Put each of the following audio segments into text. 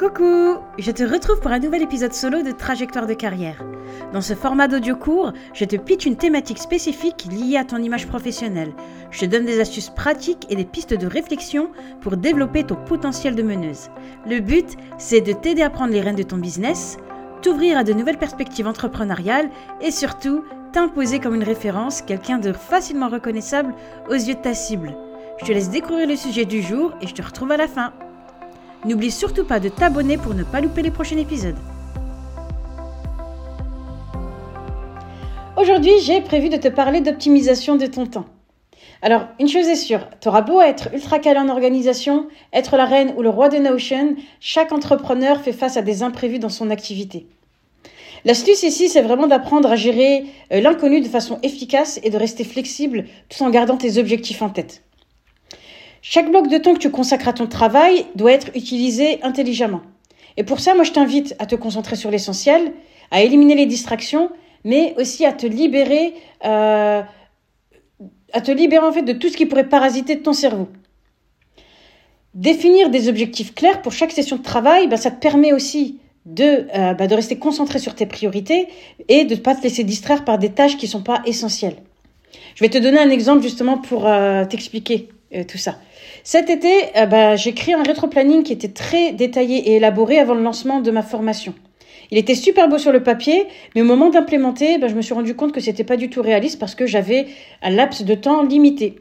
Coucou Je te retrouve pour un nouvel épisode solo de Trajectoire de carrière. Dans ce format d'audio court, je te pitch une thématique spécifique liée à ton image professionnelle. Je te donne des astuces pratiques et des pistes de réflexion pour développer ton potentiel de meneuse. Le but, c'est de t'aider à prendre les rênes de ton business, t'ouvrir à de nouvelles perspectives entrepreneuriales et surtout t'imposer comme une référence, quelqu'un de facilement reconnaissable aux yeux de ta cible. Je te laisse découvrir le sujet du jour et je te retrouve à la fin. N'oublie surtout pas de t'abonner pour ne pas louper les prochains épisodes. Aujourd'hui, j'ai prévu de te parler d'optimisation de ton temps. Alors, une chose est sûre, tu auras beau être ultra calé en organisation, être la reine ou le roi de Notion, chaque entrepreneur fait face à des imprévus dans son activité. L'astuce ici, c'est vraiment d'apprendre à gérer euh, l'inconnu de façon efficace et de rester flexible tout en gardant tes objectifs en tête. Chaque bloc de temps que tu consacres à ton travail doit être utilisé intelligemment. Et pour ça, moi, je t'invite à te concentrer sur l'essentiel, à éliminer les distractions, mais aussi à te libérer, euh, à te libérer en fait de tout ce qui pourrait parasiter ton cerveau. Définir des objectifs clairs pour chaque session de travail, bah, ça te permet aussi de, euh, bah, de rester concentré sur tes priorités et de ne pas te laisser distraire par des tâches qui ne sont pas essentielles. Je vais te donner un exemple justement pour euh, t'expliquer tout ça. Cet été, euh, bah, j'ai créé un rétro-planning qui était très détaillé et élaboré avant le lancement de ma formation. Il était super beau sur le papier, mais au moment d'implémenter, bah, je me suis rendu compte que c'était pas du tout réaliste parce que j'avais un laps de temps limité.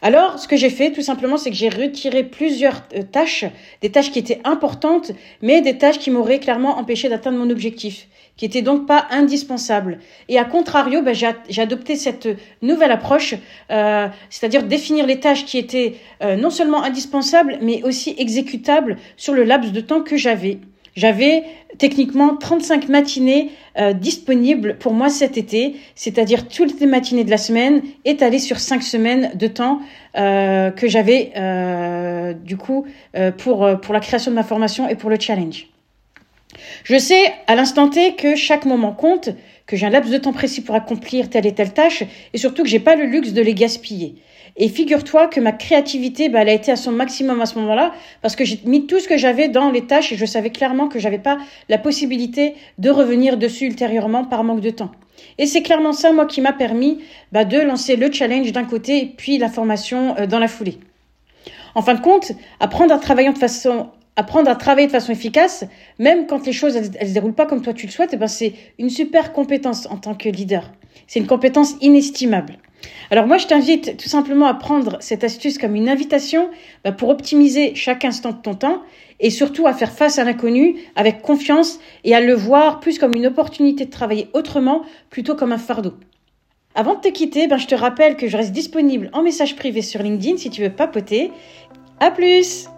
Alors, ce que j'ai fait, tout simplement, c'est que j'ai retiré plusieurs euh, tâches, des tâches qui étaient importantes, mais des tâches qui m'auraient clairement empêché d'atteindre mon objectif, qui étaient donc pas indispensables. Et à contrario, ben, j'ai adopté cette nouvelle approche, euh, c'est-à-dire définir les tâches qui étaient euh, non seulement indispensables, mais aussi exécutables sur le laps de temps que j'avais. J'avais techniquement 35 matinées euh, disponibles pour moi cet été, c'est-à-dire toutes les matinées de la semaine étalées sur 5 semaines de temps euh, que j'avais euh, du coup pour, pour la création de ma formation et pour le challenge. Je sais à l'instant T que chaque moment compte, que j'ai un laps de temps précis pour accomplir telle et telle tâche, et surtout que j'ai pas le luxe de les gaspiller. Et figure-toi que ma créativité, bah, elle a été à son maximum à ce moment-là, parce que j'ai mis tout ce que j'avais dans les tâches et je savais clairement que j'avais pas la possibilité de revenir dessus ultérieurement par manque de temps. Et c'est clairement ça, moi, qui m'a permis bah, de lancer le challenge d'un côté puis la formation euh, dans la foulée. En fin de compte, apprendre à travailler de façon apprendre à travailler de façon efficace, même quand les choses elles, se déroulent pas comme toi tu le souhaites, eh ben c'est une super compétence en tant que leader. C'est une compétence inestimable. Alors moi, je t'invite tout simplement à prendre cette astuce comme une invitation bah, pour optimiser chaque instant de ton temps et surtout à faire face à l'inconnu avec confiance et à le voir plus comme une opportunité de travailler autrement plutôt comme un fardeau. Avant de te quitter, ben, je te rappelle que je reste disponible en message privé sur LinkedIn si tu veux papoter. À plus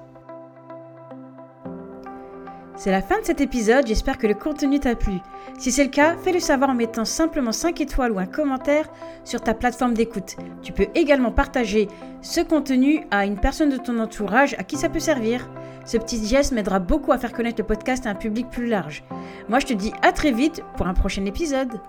c'est la fin de cet épisode, j'espère que le contenu t'a plu. Si c'est le cas, fais-le savoir en mettant simplement 5 étoiles ou un commentaire sur ta plateforme d'écoute. Tu peux également partager ce contenu à une personne de ton entourage à qui ça peut servir. Ce petit geste m'aidera beaucoup à faire connaître le podcast à un public plus large. Moi je te dis à très vite pour un prochain épisode.